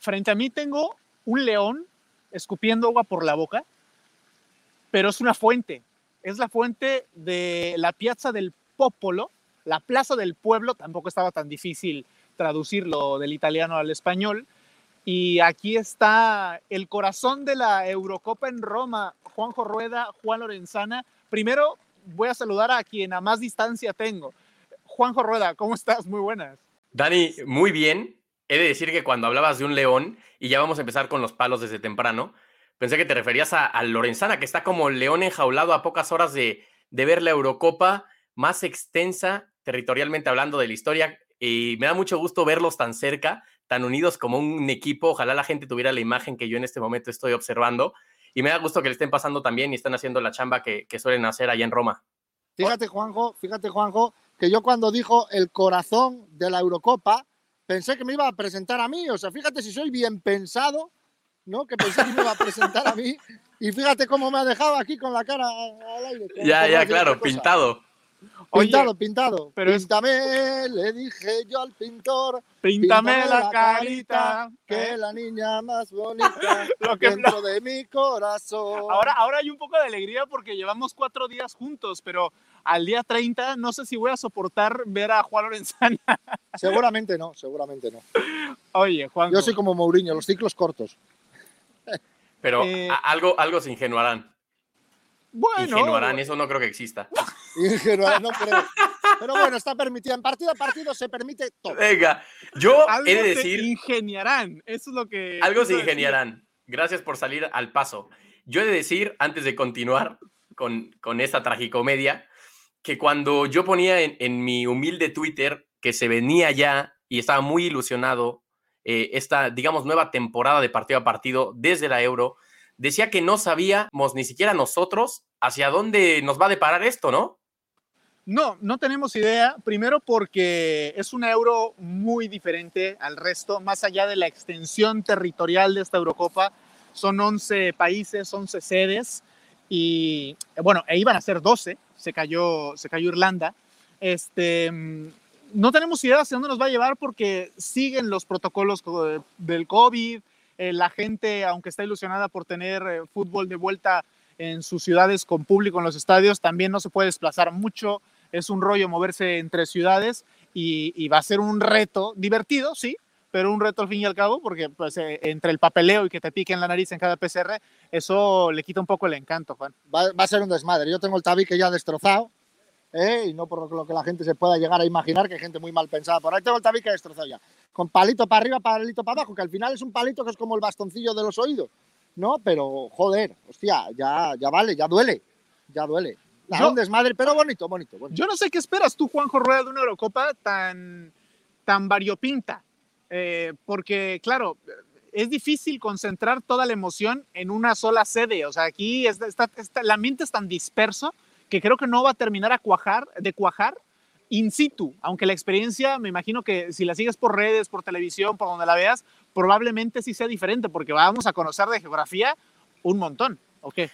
frente a mí tengo un león escupiendo agua por la boca, pero es una fuente. Es la fuente de la Piazza del Popolo, la Plaza del Pueblo, tampoco estaba tan difícil traducirlo del italiano al español. Y aquí está el corazón de la Eurocopa en Roma, Juanjo Rueda, Juan Lorenzana. Primero voy a saludar a quien a más distancia tengo. Juanjo Rueda, ¿cómo estás? Muy buenas. Dani, muy bien. He de decir que cuando hablabas de un león, y ya vamos a empezar con los palos desde temprano, pensé que te referías a, Lorenzana, que está como león enjaulado a pocas horas de, ver la Eurocopa más extensa territorialmente hablando de la historia. Y me da mucho gusto verlos tan cerca, tan unidos como un equipo. Ojalá la gente tuviera la imagen que yo en este momento estoy observando. Y me da gusto que le estén pasando también y están haciendo la chamba que, que suelen hacer allá en Roma. Fíjate, Juanjo, fíjate, Juanjo, que yo cuando dijo el corazón de la Eurocopa, pensé que me iba a presentar a mí. O sea, fíjate si soy bien pensado, ¿no? Que pensé que me iba a presentar a mí. Y fíjate cómo me ha dejado aquí con la cara al aire. Ya, ya, claro, pintado. Pintado, pintado. Pero píntame, le dije yo al pintor. Píntame, la, carita, que la niña más bonita lo que dentro de mi corazón. Ahora, ahora hay un poco de alegría porque llevamos cuatro días juntos, pero al día 30 no sé si voy a soportar ver a Juan Lorenzana. Seguramente no, seguramente no. Oye, Juan. Yo soy como Mourinho, los ciclos cortos. Pero eh, algo, algo se ingenuarán. Bueno. Ingenuarán, eso no creo que exista. Ingenuarán, no creo. Pero bueno, está permitido. En partido a partido se permite todo. Venga, yo he de decir. Se ingeniarán, eso es lo que. Algo se ingeniarán. Gracias por salir al paso. Yo he de decir, antes de continuar con, con esta tragicomedia, que cuando yo ponía en, mi humilde Twitter que se venía ya y estaba muy ilusionado eh, esta, digamos, nueva temporada de partido a partido desde la Euro, decía que no sabíamos ni siquiera nosotros hacia dónde nos va a deparar esto, ¿no? No, no tenemos idea. Primero porque es un euro muy diferente al resto, más allá de la extensión territorial de esta Eurocopa. Son 11 países, 11 sedes y bueno, e iban a ser 12, se cayó, se cayó Irlanda. Este, no tenemos idea hacia dónde nos va a llevar porque siguen los protocolos del COVID, eh, la gente, aunque está ilusionada por tener eh, fútbol de vuelta en sus ciudades con público en los estadios, también no se puede desplazar mucho. Es un rollo moverse entre ciudades y, va a ser un reto divertido, sí, pero un reto al fin y al cabo, porque pues, eh, entre el papeleo y que te piquen la nariz en cada PCR, eso le quita un poco el encanto, Juan. Va, va a ser un desmadre. Yo tengo el tabique ya destrozado, ¿eh? y no por lo que la gente se pueda llegar a imaginar, que hay gente muy mal pensada. Por ahí tengo el tabique destrozado ya. Con palito para arriba, palito para abajo, que al final es un palito que es como el bastoncillo de los oídos. ¿No? Pero, joder, hostia, ya, ya vale, ya duele. Ya duele. No, desmadre, pero bonito, bonito, Yo no sé qué esperas tú, Juanjo Rueda, de una Eurocopa tan, tan variopinta. Eh, porque, claro, es difícil concentrar toda la emoción en una sola sede. O sea, aquí está, está, la mente es tan disperso que creo que no va a terminar a cuajar, de cuajar in situ, aunque la experiencia, me imagino que si la sigues por redes, por televisión, por donde la veas, probablemente sí sea diferente, porque vamos a conocer de geografía un montón, ¿o qué?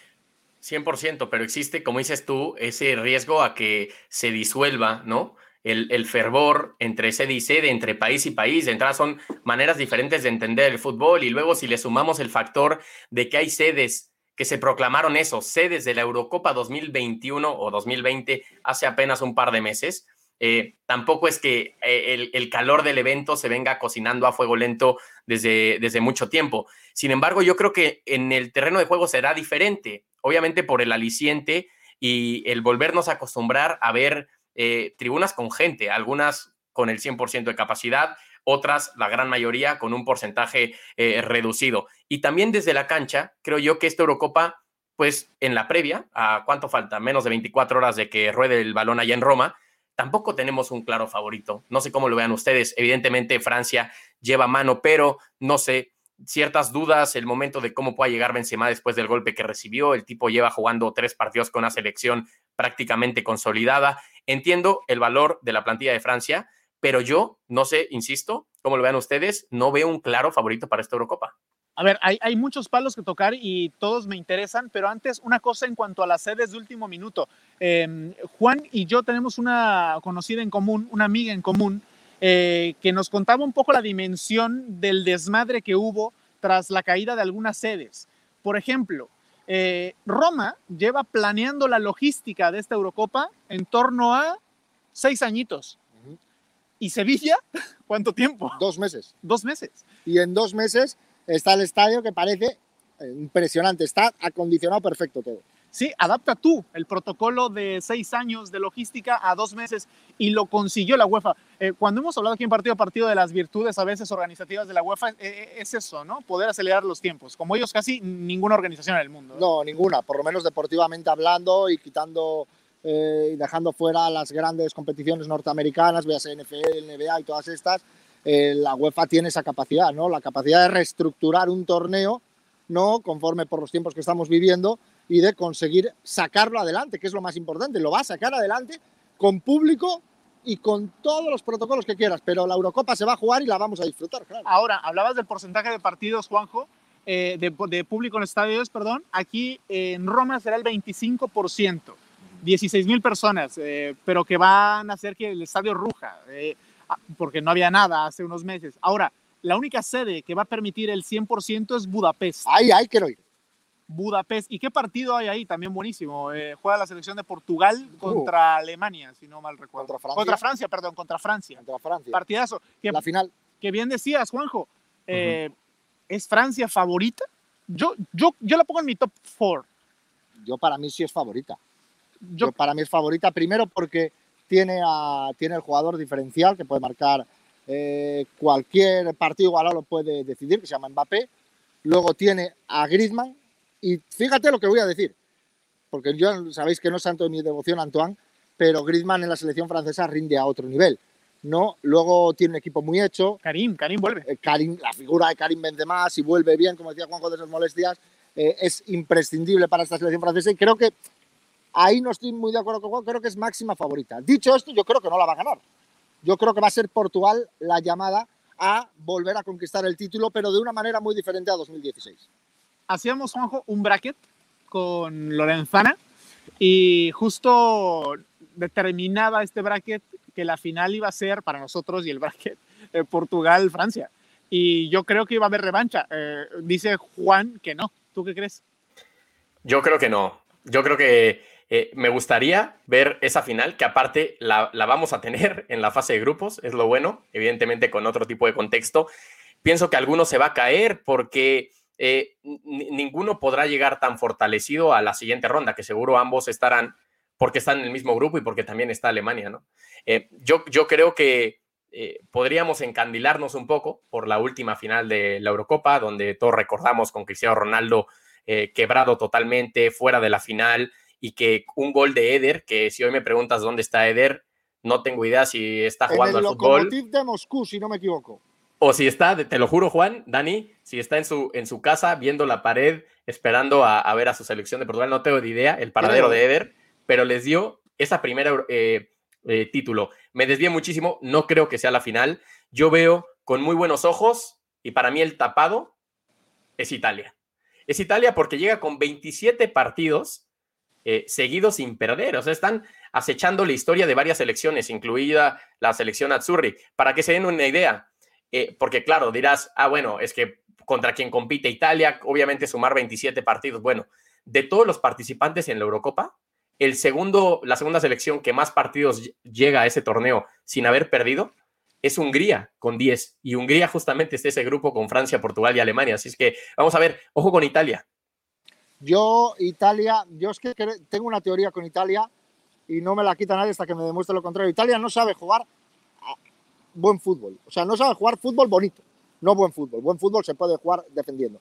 100%, pero existe, como dices tú, ese riesgo a que se disuelva, ¿no? El, fervor entre sede y sede, entre país y país. De entrada son maneras diferentes de entender el fútbol y luego si le sumamos el factor de que hay sedes que se proclamaron eso, sedes de la Eurocopa 2021 o 2020 hace apenas un par de meses. Eh, tampoco es que eh, el, calor del evento se venga cocinando a fuego lento desde, desde mucho tiempo. Sin embargo, yo creo que en el terreno de juego será diferente, obviamente por el aliciente y el volvernos a acostumbrar a ver eh, tribunas con gente, algunas con el 100% de capacidad, otras, la gran mayoría, con un porcentaje eh, reducido. Y también desde la cancha, creo yo que esta Eurocopa, pues en la previa, ¿a cuánto falta? Menos de 24 horas de que ruede el balón allá en Roma, tampoco tenemos un claro favorito. No sé cómo lo vean ustedes. Evidentemente Francia lleva mano, pero no sé, ciertas dudas, el momento de cómo pueda llegar Benzema después del golpe que recibió. El tipo lleva jugando tres partidos con una selección prácticamente consolidada. Entiendo el valor de la plantilla de Francia, pero yo, no sé, insisto, como lo vean ustedes, no veo un claro favorito para esta Eurocopa. A ver, hay, muchos palos que tocar y todos me interesan, pero antes una cosa en cuanto a las sedes de último minuto. Em, Juan y yo tenemos una conocida en común, una amiga en común, eh, que nos contaba un poco la dimensión del desmadre que hubo tras la caída de algunas sedes. Por ejemplo, eh, Roma lleva planeando la logística de esta Eurocopa en torno a seis añitos. ¿Y Sevilla? ¿Cuánto tiempo? Dos meses. Dos meses. Y en dos meses está el estadio que parece eh, impresionante, está acondicionado perfecto todo. Sí, adapta tú el protocolo de seis años de logística a dos meses y lo consiguió la UEFA. Eh, cuando hemos hablado aquí en partido a partido de las virtudes a veces organizativas de la UEFA, eh, es eso, ¿no? Poder acelerar los tiempos, como ellos casi ninguna organización en el mundo. No, ninguna, por lo menos deportivamente hablando y quitando y dejando fuera las grandes competiciones norteamericanas, veas NFL, NBA y todas estas, la UEFA tiene esa capacidad, ¿no? La capacidad de reestructurar un torneo no conforme por los tiempos que estamos viviendo y de conseguir sacarlo adelante, que es lo más importante. Lo va a sacar adelante con público y con todos los protocolos que quieras, pero la Eurocopa se va a jugar y la vamos a disfrutar, claro. Ahora, hablabas del porcentaje de partidos, Juanjo, eh, de, público en estadios, perdón. Aquí en Roma será el 25%, 16 mil personas, eh, pero que van a hacer que el estadio ruja, eh, porque no había nada hace unos meses. Ahora, la única sede que va a permitir el 100% es Budapest. Ahí, ahí quiero ir. Budapest. ¿Y qué partido hay ahí? También buenísimo. Eh, juega la selección de Portugal uh. contra Alemania, si no mal recuerdo. Contra Francia. Contra Francia, perdón, contra Francia. Contra Francia. Partidazo. Que, la final. Que bien decías, Juanjo. Eh, ¿Es Francia favorita? Yo, yo, yo la pongo en mi top 4. Yo para mí sí es favorita. Yo, para mí es favorita primero porque tiene, a, tiene el jugador diferencial que puede marcar eh, cualquier partido igual lo puede decidir, que se llama Mbappé. Luego tiene a Griezmann. Y fíjate lo que voy a decir, porque yo sabéis que no es santo mi devoción Antoine, pero Griezmann en la selección francesa rinde a otro nivel. ¿no? Luego tiene un equipo muy hecho. Karim, Karim vuelve. Eh, Karim, la figura de Karim Benzema, si vuelve bien, como decía Juanjo de esas molestias, eh, es imprescindible para esta selección francesa y creo que ahí no estoy muy de acuerdo con Juan, creo que es máxima favorita. Dicho esto, yo creo que no la va a ganar yo creo que va a ser Portugal la llamada a volver a conquistar el título, pero de una manera muy diferente a 2016. Hacíamos, Juanjo, un bracket con Lorenzana y justo determinaba este bracket que la final iba a ser para nosotros y el bracket Portugal-Francia. Y yo creo que iba a haber revancha. Eh, dice Juan que no. ¿Tú qué crees? Yo creo que no. Yo creo que eh, me gustaría ver esa final, que aparte la, vamos a tener en la fase de grupos, es lo bueno, evidentemente con otro tipo de contexto. Pienso que alguno se va a caer porque eh, ninguno podrá llegar tan fortalecido a la siguiente ronda, que seguro ambos estarán porque están en el mismo grupo y porque también está Alemania, ¿no? Eh, yo, yo creo que podríamos encandilarnos un poco por la última final de la Eurocopa, donde todos recordamos con Cristiano Ronaldo quebrado totalmente, fuera de la final, y que un gol de Eder, que si hoy me preguntas dónde está Eder, no tengo idea si está jugando en el al fútbol. de Moscú, si no me equivoco. O si está, te lo juro, Juan, Dani, si está en su, en su casa viendo la pared, esperando a, ver a su selección de Portugal, no tengo ni idea el paradero de Eder, pero les dio esa primera eh, eh, título. Me desvié muchísimo, no creo que sea la final. Yo veo con muy buenos ojos y para mí el tapado es Italia. Es Italia porque llega con 27 partidos eh, seguidos sin perder. O sea, están acechando la historia de varias selecciones, incluida la selección Azzurri. Para que se den una idea, eh, porque claro, dirás, ah, bueno, es que contra quien compite Italia, obviamente sumar 27 partidos. Bueno, de todos los participantes en la Eurocopa, el segundo, la segunda selección que más partidos llega a ese torneo sin haber perdido es Hungría con 10. Y Hungría justamente es ese grupo con Francia, Portugal y Alemania. Así es que vamos a ver, ojo con Italia. Yo, Italia, yo es que tengo una teoría con Italia y no me la quita nadie hasta que me demuestre lo contrario. Italia no sabe jugar buen fútbol, o sea, no sabe jugar fútbol bonito, no buen fútbol. Buen fútbol se puede jugar defendiendo.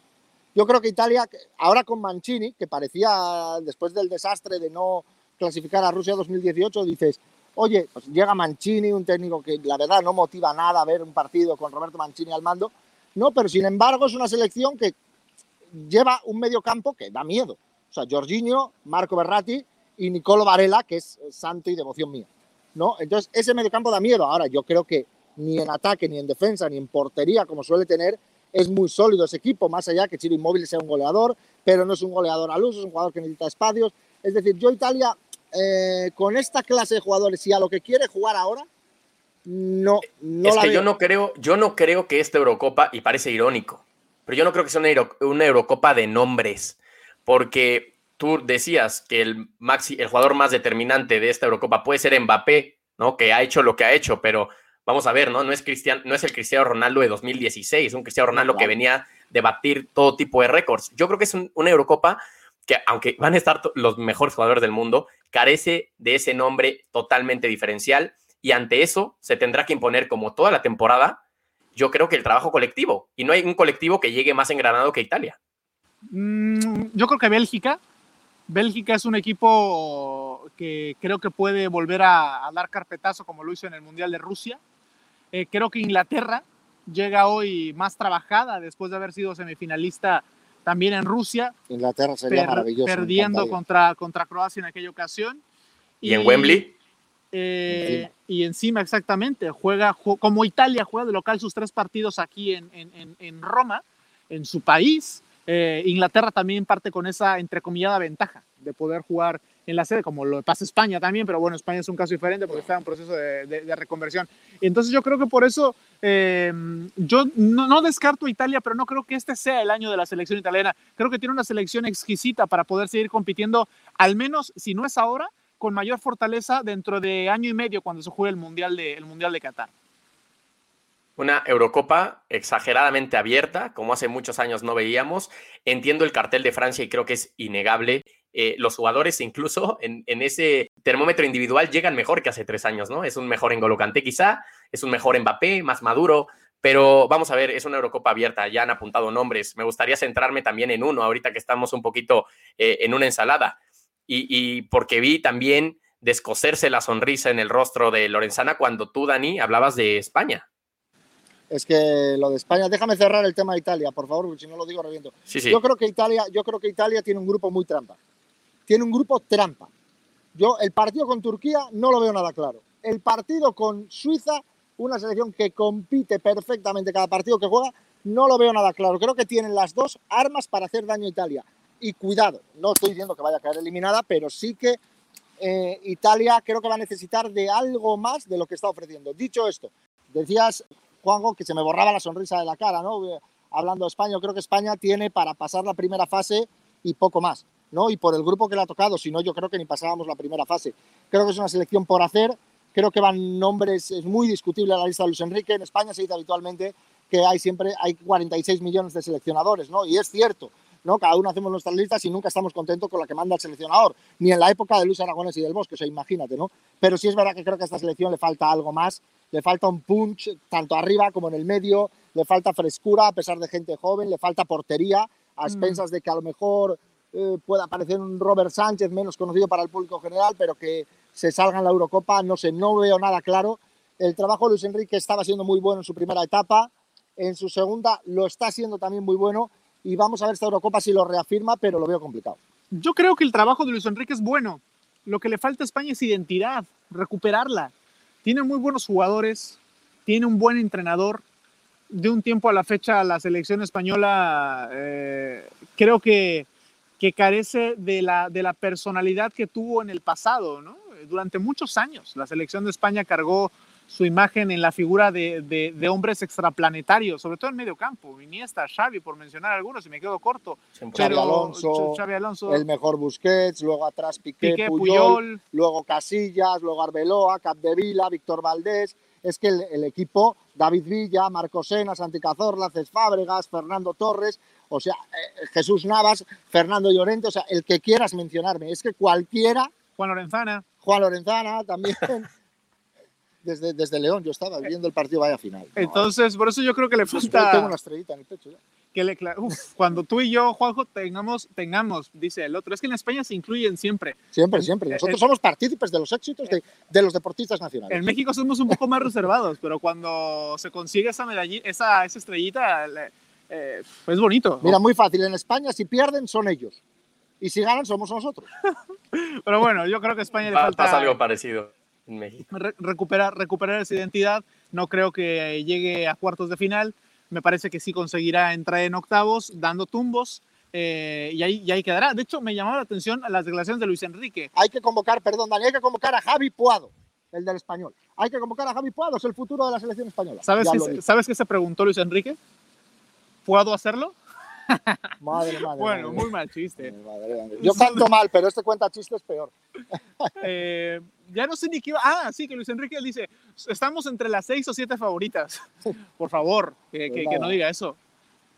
Yo creo que Italia, ahora con Mancini, que parecía después del desastre de no clasificar a Rusia 2018, dices, oye, pues llega Mancini, un técnico que la verdad no motiva nada a ver un partido con Roberto Mancini al mando. No, pero sin embargo es una selección que lleva un medio campo que da miedo. O sea, Jorginho, Marco Berratti y Nicolo Varela, que es santo y devoción mía. ¿no? Entonces, ese medio campo da miedo. Ahora, yo creo que ni en ataque, ni en defensa, ni en portería, como suele tener, es muy sólido ese equipo, más allá que Chiro Inmóvil sea un goleador, pero no es un goleador al uso, es un jugador que necesita espacios. Es decir, yo Italia, eh, con esta clase de jugadores y a lo que quiere jugar ahora, no, no es la que veo. yo no creo, yo no creo que esta Eurocopa, y parece irónico, pero yo no creo que sea una, Euro- una Eurocopa de nombres, porque tú decías que el, maxi, el jugador más determinante de esta Eurocopa puede ser Mbappé, ¿no? Que ha hecho lo que ha hecho, pero vamos a ver, ¿no? No es, Cristian, no es el Cristiano Ronaldo de 2016, un Cristiano Ronaldo que venía de batir todo tipo de récords. Yo creo que es un- una Eurocopa que, aunque van a estar los mejores jugadores del mundo, carece de ese nombre totalmente diferencial y ante eso se tendrá que imponer como toda la temporada, yo creo que el trabajo colectivo. Y no hay un colectivo que llegue más engranado que Italia. Mm, yo creo que Bélgica. Bélgica es un equipo que creo que puede volver a, a dar carpetazo como lo hizo en el Mundial de Rusia. Eh, creo que Inglaterra llega hoy más trabajada después de haber sido semifinalista también en Rusia, Inglaterra sería per- maravilloso. perdiendo contra, contra Croacia en aquella ocasión. Y, en Wembley, eh, Encima. y encima, exactamente, juega ju- como Italia juega de local sus tres partidos aquí en, en- en- en Roma, en su país. eh, Inglaterra también parte con esa entrecomillada ventaja de poder jugar en la sede, como lo pasa España también, pero bueno, España es un caso diferente porque está en proceso de, de- reconversión. Entonces yo creo que por eso eh, yo no, descarto Italia, pero no creo que este sea el año de la selección italiana. Creo que tiene una selección exquisita para poder seguir compitiendo, al menos si no es ahora, con mayor fortaleza dentro de año y medio cuando se juegue el Mundial de, el mundial de Qatar. una Eurocopa exageradamente abierta, como hace muchos años no veíamos. Entiendo el cartel de Francia y creo que es innegable. Eh, los jugadores incluso en, en ese termómetro individual llegan mejor que hace tres años, ¿no? Es un mejor N'Golo Kanté quizá, es un mejor Mbappé, más maduro, pero vamos a ver, es una Eurocopa abierta, ya han apuntado nombres. Me gustaría centrarme también en uno, ahorita que estamos un poquito eh, en una ensalada, y, y porque vi también descoserse la sonrisa en el rostro de Lorenzana cuando tú, Dani, hablabas de España. Es que lo de España, déjame cerrar el tema de Italia, por favor, porque si no lo digo reviento. Sí, sí. Yo creo que Italia, yo creo que Italia tiene un grupo muy trampa. Tiene un grupo trampa. Yo el partido con Turquía no lo veo nada claro. El partido con Suiza, una selección que compite perfectamente cada partido que juega, no lo veo nada claro. Creo que tienen las dos armas para hacer daño a Italia. Y cuidado, no estoy diciendo que vaya a caer eliminada, pero sí que eh, Italia creo que va a necesitar de algo más de lo que está ofreciendo. Dicho esto, decías, Juanjo, que se me borraba la sonrisa de la cara, ¿no? Eh, Hablando de España, yo creo que España tiene para pasar la primera fase y poco más, ¿no? Y por el grupo que le ha tocado, si no, yo creo que ni pasábamos la primera fase. Creo que es una selección por hacer, creo que van nombres, es muy discutible la lista de Luis Enrique. En España se dice habitualmente que hay siempre hay 46 millones de seleccionadores, ¿no? Y es cierto, ¿no? Cada uno hacemos nuestras listas y nunca estamos contentos con la que manda el seleccionador, ni en la época de Luis Aragonés y del Bosque, o sea, imagínate, ¿no? Pero sí es verdad que creo que a esta selección le falta algo más, le falta un punch tanto arriba como en el medio, le falta frescura a pesar de gente joven, le falta portería a expensas de que a lo mejor eh, pueda aparecer un Robert Sánchez menos conocido para el público general, pero que se salga en la Eurocopa, no sé, no veo nada claro. El trabajo de Luis Enrique estaba siendo muy bueno en su primera etapa, en su segunda lo está siendo también muy bueno y vamos a ver esta Eurocopa si lo reafirma, pero lo veo complicado. Yo creo que el trabajo de Luis Enrique es bueno. Lo que le falta a España es identidad, recuperarla. Tiene muy buenos jugadores, tiene un buen entrenador. De un tiempo a la fecha, la selección española eh, creo que, que carece de la, de la personalidad que tuvo en el pasado. ¿no? Durante muchos años, la selección de España cargó su imagen en la figura de, de, de, hombres extraplanetarios, sobre todo en medio campo, Iniesta, Xavi, por mencionar algunos, y me quedo corto. Xavi Alonso, Xavi Alonso, el mejor Busquets, luego atrás Piqué, Piqué Puyol, Puyol, luego Casillas, luego Arbeloa, Capdevila, Víctor Valdés. Es que el, el, equipo, David Villa, Marcos Sena, Santi Cazorla, Cés Fábregas, Fernando Torres, o sea, eh, Jesús Navas, Fernando Llorente, o sea, el que quieras mencionarme. Es que cualquiera. Juan Lorenzana. Juan Lorenzana también. desde, desde León yo estaba viendo el partido vaya final. Entonces, por eso yo creo que le falta. Tengo una estrellita en el pecho ya. Que le, uf, cuando tú y yo, Juanjo, tengamos, tengamos, dice el otro. Es que en España se incluyen siempre. Siempre, siempre. Nosotros el, somos partícipes de los éxitos de, de, los deportistas nacionales. En México somos un poco más reservados, pero cuando se consigue esa medallita, esa, esa estrellita, eh, es bonito. Mira, muy fácil. En España, si pierden, son ellos. Y si ganan, somos nosotros. pero bueno, yo creo que a España le pasa falta. Pasa algo parecido en México. Re recuperar, recuperar esa identidad. No creo que llegue a cuartos de final. Me parece que sí conseguirá entrar en octavos, dando tumbos. Eh, y, ahí, y ahí quedará. De hecho, me llamaba la atención las declaraciones de Luis Enrique. Hay que convocar, perdón, Dani, hay que convocar a Javi Puado. el del español. Hay que convocar a Javi Puado, es el futuro de la selección española. ¿Sabes, dije. ¿Sabes qué se preguntó Luis Enrique? ¿Puedo hacerlo? Madre, madre. Bueno, madre. muy mal chiste. Madre, madre. Yo canto mal, pero este cuenta chistes peor. Eh, ya no sé ni qué iba. Ah, sí, que Luis Enrique dice: estamos entre las seis o siete favoritas. Por favor, que, que- que no diga eso.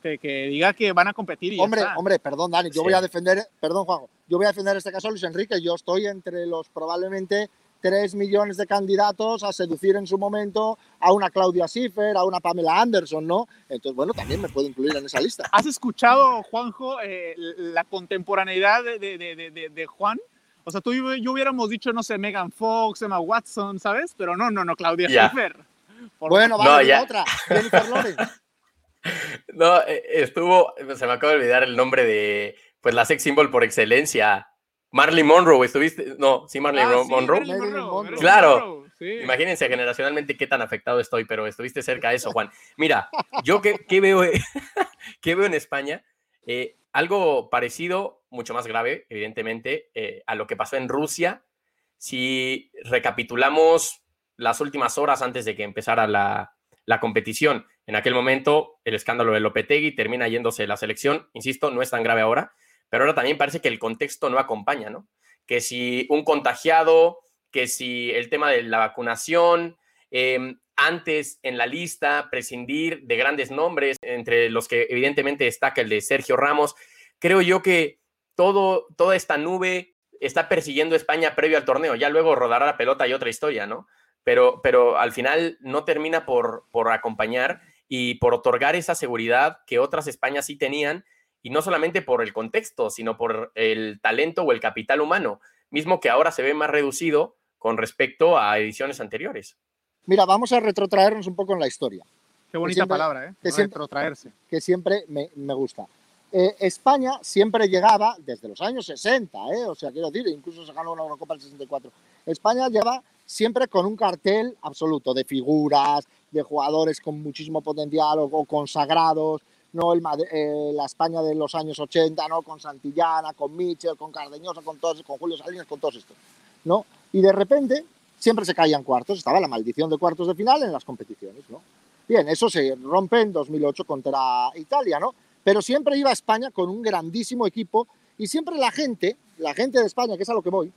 Que, que diga que van a competir y ya Hombre, está. hombre, perdón, Dani, yo Sí. voy a defender, perdón, Juanjo, yo voy a defender en este caso a Luis Enrique. Yo estoy entre los probablemente 3 millones de candidatos a seducir en su momento a una Claudia Schiffer, a una Pamela Anderson, ¿no? Entonces, bueno, también me puedo incluir en esa lista. ¿Has escuchado, Juanjo, eh, la contemporaneidad de, de- de- de- Juan? O sea, tú y yo- hubiéramos dicho, no sé, Megan Fox, Emma Watson, ¿sabes? Pero no, no, no, Claudia Ya. Schiffer. Por- Bueno, No, vale, ya. otra, Jennifer Lawrence. No, eh, estuvo, se me acaba de olvidar el nombre de, pues la sex symbol por excelencia. Marley Monroe, ¿estuviste? No, sí, Marley Ah, Ro- sí, Monroe. Marilyn Marilyn Monroe, Monroe. Marilyn Claro. Sí. Imagínense generacionalmente qué tan afectado estoy, pero estuviste cerca de eso, Juan. Mira, yo qué, qué veo, qué veo en España, Eh, algo parecido, mucho más grave, evidentemente, eh, a lo que pasó en Rusia. Si recapitulamos las últimas horas antes de que empezara la, la competición, en aquel momento el escándalo de Lopetegui termina yéndose de la selección, insisto, no es tan grave ahora, pero ahora también parece que el contexto no acompaña, ¿no? Que si un contagiado, que si el tema de la vacunación, eh, antes en la lista prescindir de grandes nombres, entre los que evidentemente destaca el de Sergio Ramos, creo yo que todo, toda esta nube está persiguiendo a España previo al torneo, ya luego rodará la pelota y otra historia, ¿no? Pero, pero al final no termina por, por acompañar y por otorgar esa seguridad que otras Españas sí tenían, y no solamente por el contexto, sino por el talento o el capital humano, mismo que ahora se ve más reducido con respecto a ediciones anteriores. Mira, vamos a retrotraernos un poco en la historia, Qué bonita siempre- palabra, ¿eh? que siempre- Retrotraerse. que siempre me, me gusta. Eh, España siempre llegaba desde los años 60, ¿eh? o sea, quiero decir, incluso se ganó una Eurocopa en el 64. España llegaba siempre con un cartel absoluto de figuras, de jugadores con muchísimo potencial o, o consagrados, no el, eh, la España de los años 80, ¿no? con Santillana, con Michel, con Cardeñosa, con todos, con Julio Salinas, con todos estos, ¿no? Y de repente siempre se caían cuartos, estaba la maldición de cuartos de final en las competiciones, ¿no? Bien, eso se rompe en 2008 contra Italia, ¿no? Pero siempre iba a España con un grandísimo equipo y siempre la gente, la gente de España, que es a lo que voy,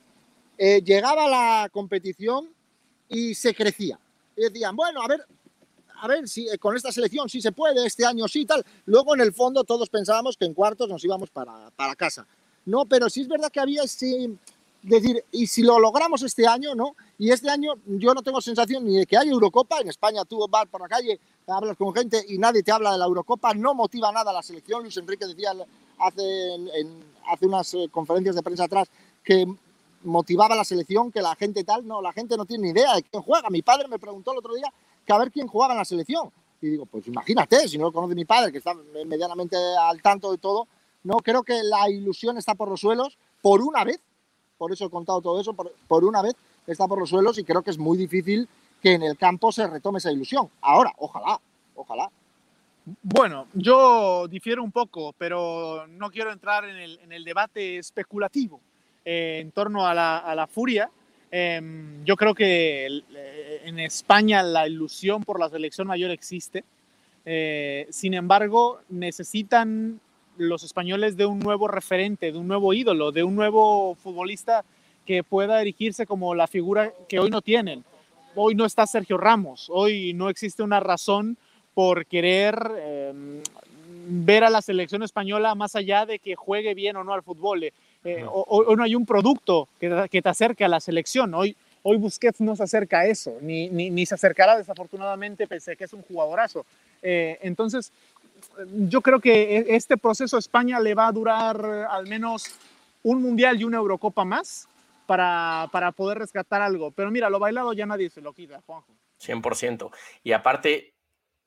eh, llegaba a la competición y se crecía. Y decían, bueno, a ver, a ver si eh, con esta selección sí se puede, este año sí, tal. Luego, en el fondo, todos pensábamos que en cuartos nos íbamos para, para casa. No, pero sí es verdad que había ese... Decir, y si lo logramos este año, ¿no? Y este año yo no tengo sensación ni de que haya Eurocopa. En España tú vas por la calle, hablas con gente y nadie te habla de la Eurocopa. No motiva nada a la selección. Luis Enrique decía hace, en- hace unas eh, conferencias de prensa atrás que motivaba la selección, que la gente tal. No, la gente no tiene ni idea de quién juega. Mi padre me preguntó el otro día que a ver quién jugaba en la selección. Y digo, pues imagínate, si no lo conoce mi padre, que está medianamente al tanto de todo, no creo que la ilusión está por los suelos, por una vez, por eso he contado todo eso, por, por una vez está por los suelos y creo que es muy difícil que en el campo se retome esa ilusión. Ahora, ojalá, ojalá. Bueno, yo difiero un poco, pero no quiero entrar en el, en el debate especulativo eh, en torno a la, a la furia. Em, yo creo que eh, en España la ilusión por la selección mayor existe. Eh, sin embargo, necesitan los españoles de un nuevo referente, de un nuevo ídolo, de un nuevo futbolista que pueda erigirse como la figura que hoy no tienen. Hoy no está Sergio Ramos, hoy no existe una razón por querer eh, ver a la selección española más allá de que juegue bien o no al fútbol. Eh, No. o- Hoy no hay un producto que, que te acerque a la selección. Hoy, hoy Busquets no se acerca a eso, ni, ni, ni se acercará desafortunadamente, pese a que es un jugadorazo. Eh, entonces, yo creo que e- este proceso a España le va a durar al menos un mundial y una Eurocopa más para, para poder rescatar algo. Pero mira, lo bailado ya nadie se lo quita, Juanjo. 100%. Y aparte,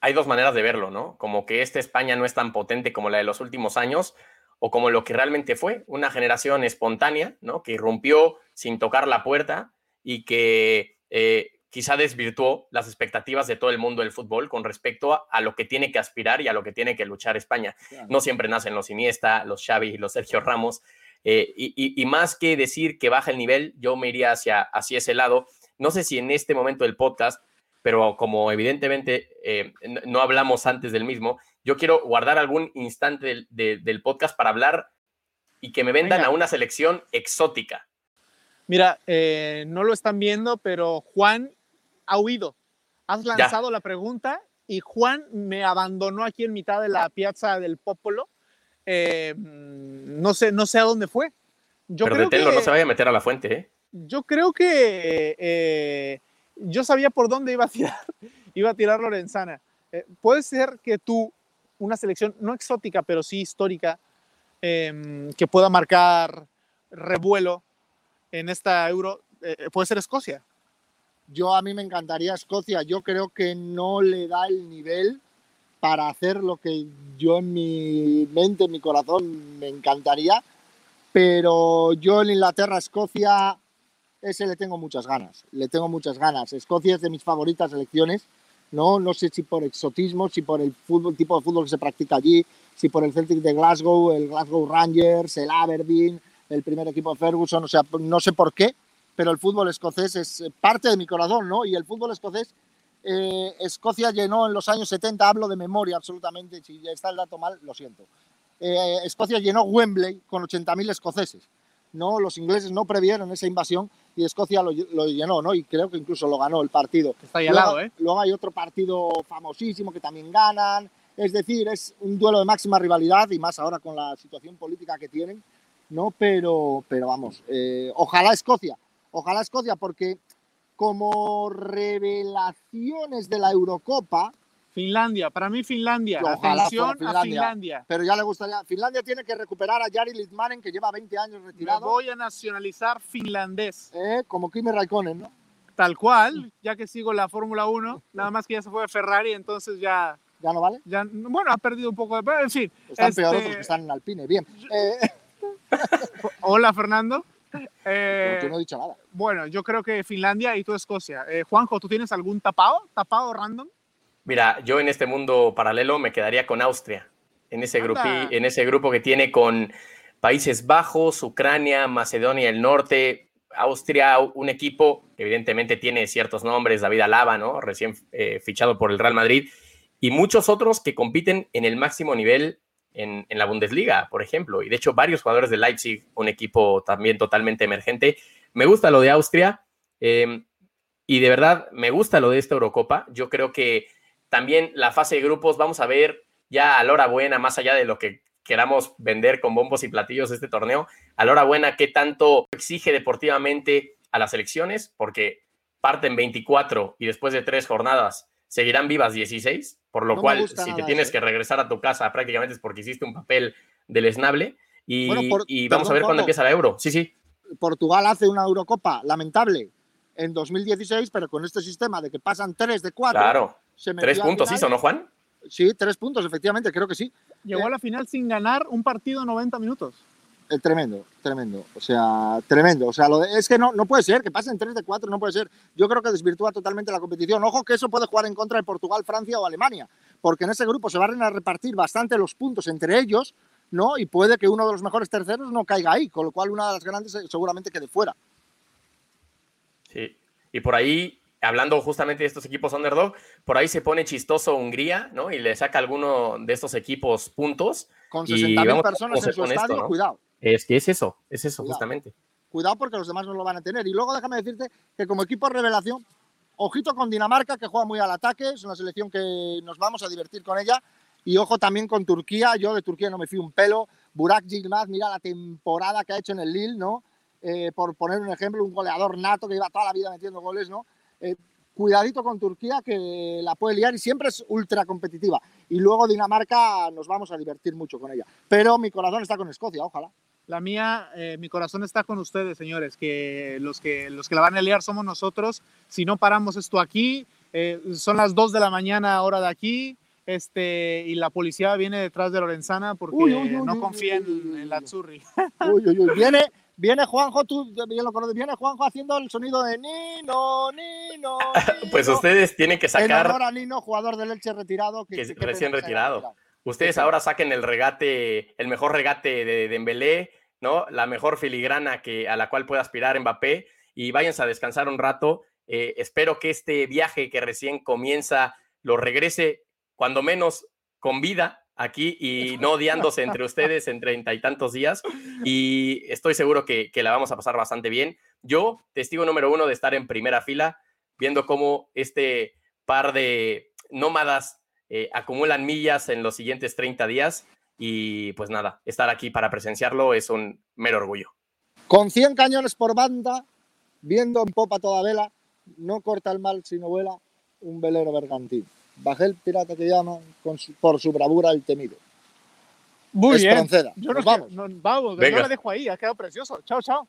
hay dos maneras de verlo, ¿no? Como que esta España no es tan potente como la de los últimos años, o como lo que realmente fue, una generación espontánea, ¿no? Que irrumpió sin tocar la puerta y que eh, quizá desvirtuó las expectativas de todo el mundo del fútbol con respecto a, a lo que tiene que aspirar y a lo que tiene que luchar España. No siempre nacen los Iniesta, los Xavi y los Sergio Ramos. eh, y, y- y más que decir que baja el nivel, yo me iría hacia, hacia ese lado. no sé si en este momento del podcast, pero como evidentemente eh, no hablamos antes del mismo, yo quiero guardar algún instante del, podcast para hablar y que me vendan a una selección exótica. Mira, eh, no lo están viendo, pero Juan ha huido. Has lanzado la pregunta y Juan me abandonó aquí en mitad de la piazza del Popolo. Eh, no, sé, no sé a dónde fue. Yo Pero creo que, no se vaya a meter a la fuente. ¿eh? Yo creo que eh, yo sabía por dónde iba a tirar, iba a tirar Lorenzana. puede ser que tú, una selección no exótica, pero sí histórica, em, que pueda marcar revuelo en esta Euro, puede ser Escocia. Yo a mí me encantaría Escocia. Yo creo que no le da el nivel para hacer lo que yo en mi mente, en mi corazón me encantaría. Pero yo en Inglaterra, Escocia, ese le tengo muchas ganas. Le tengo muchas ganas. Escocia es de mis favoritas selecciones. No, no sé si por exotismo, si por el tipo de fútbol que se practica allí, si por el Celtic de Glasgow, el Glasgow Rangers, el Aberdeen, el primer equipo de Ferguson, o sea, no sé por qué, pero el fútbol escocés es eh, parte de mi corazón, ¿no? Y el fútbol escocés, eh, Escocia llenó en los años 70, hablo de memoria absolutamente, si está el dato mal, lo siento. Eh, Escocia llenó Wembley con 80.000 escoceses, ¿no? Los ingleses no previeron esa invasión y Escocia lo, llenó, ¿no? Y creo que incluso lo ganó el partido. Está ahí al lado, ¿eh? Luego hay otro partido famosísimo que también ganan. Es decir, es un duelo de máxima rivalidad y más ahora con la situación política que tienen, ¿no? Pero, pero vamos, ojalá Escocia Ojalá Escocia, porque como revelaciones de la Eurocopa. Finlandia, para mí Finlandia. Atención Finlandia, a Finlandia. Pero ya le gustaría. Finlandia tiene que recuperar a Jari Litmanen, que lleva 20 años retirado. Me voy a nacionalizar finlandés. Eh, como Kimi Raikkonen, ¿no? Tal cual, ya que sigo la Fórmula 1, nada más que ya se fue a Ferrari, entonces ya. ¿Ya no vale? Ya, bueno, ha perdido un poco de. En fin. Están este... peor que están en Alpine. Bien. Eh... Hola, Fernando. Eh, no he dicho nada. Bueno, yo creo que Finlandia y tú Escocia. Eh, Juanjo, ¿tú tienes algún tapado? ¿Tapado random? Mira, yo en este mundo paralelo me quedaría con Austria, en ese, en ese grupo que tiene con Países Bajos, Ucrania, Macedonia del Norte, Austria, un equipo que evidentemente tiene ciertos nombres, David Alaba, ¿no? Recién eh, fichado por el Real Madrid, y muchos otros que compiten en el máximo nivel en, la Bundesliga, por ejemplo. Y de hecho, varios jugadores de Leipzig, un equipo también totalmente emergente. Me gusta lo de Austria em, y de verdad me gusta lo de esta Eurocopa. Yo creo que también la fase de grupos, vamos a ver ya a la hora buena, más allá de lo que queramos vender con bombos y platillos este torneo, a la hora buena, qué tanto exige deportivamente a las elecciones, porque parten 24 y después de tres jornadas seguirán vivas 16, por lo cual si te tienes que regresar a tu casa prácticamente es porque hiciste un papel del esnable y, vamos a ver cuándo empieza la euro. Sí, sí. Portugal hace una Eurocopa lamentable en 2016, pero con este sistema de que pasan tres de cuatro. Claro. Tres puntos hizo, ¿no, Juan? Sí, tres puntos, efectivamente, creo que sí. Llegó a la final sin ganar un partido 90 minutos. Eh, tremendo, tremendo. O sea, tremendo. O sea, lo es que no, no puede ser, que pasen 3 de 4, no puede ser. Yo creo que desvirtúa totalmente la competición. Ojo que eso puede jugar en contra de Portugal, Francia o Alemania, porque en ese grupo se van a repartir bastante los puntos entre ellos, ¿no? Y puede que uno de los mejores terceros no caiga ahí, con lo cual una de las grandes eh, seguramente quede fuera. Sí, y por ahí hablando justamente de estos equipos underdog, por ahí se pone chistoso Hungría, ¿no? Y le saca alguno de estos equipos puntos. Con 60.000 personas en su estadio, cuidado. Es que es eso, es eso justamente. Cuidado porque los demás no lo van a tener. Y luego déjame decirte que como equipo revelación, ojito con Dinamarca, que juega muy al ataque, es una selección que nos vamos a divertir con ella. Y ojo también con Turquía, yo de Turquía no me fío un pelo. Burak Yilmaz, mira la temporada que ha hecho en el Lille, ¿no? Eh, por poner un ejemplo, un goleador nato que lleva toda la vida metiendo goles, ¿no? Eh, cuidadito con Turquía que la puede liar y siempre es ultra competitiva. Y luego Dinamarca nos vamos a divertir mucho con ella. Pero mi corazón está con Escocia, ojalá. La mía, eh, mi corazón está con ustedes, señores, que los, que los que la van a liar somos nosotros. Si no paramos esto aquí, eh, son las 2 de la mañana hora de aquí, este, y la policía viene detrás de Lorenzana porque no confía en, la Zurri. Viene, viene Juanjo, tú bien lo conoces, viene Juanjo haciendo el sonido de Nino, Nino. pues ustedes tienen que sacar. En a Nino, jugador del Elche retirado. Que, recién retirado. Ustedes ahora saquen el regate, el mejor regate de Dembélé, ¿no? La mejor filigrana que, a la cual pueda aspirar Mbappé y váyanse a descansar un rato Eh, espero que este viaje que recién comienza lo regrese cuando menos con vida aquí y no odiándose entre ustedes en treinta y tantos días. Y estoy seguro que, que, la vamos a pasar bastante bien. Yo, testigo número uno de estar en primera fila, viendo cómo este par de nómadas eh, acumulan millas en los siguientes 30 días. Y pues nada, estar aquí para presenciarlo es un mero orgullo. Con 100 cañones por banda, viendo en popa toda vela, no corta el mal sino vuela un velero bergantín. Bajé el pirata que llama por su bravura el temido. Muy bien. Yo nos vamos. vamos, Venga. no la dejo ahí, ha quedado precioso. Chao, chao.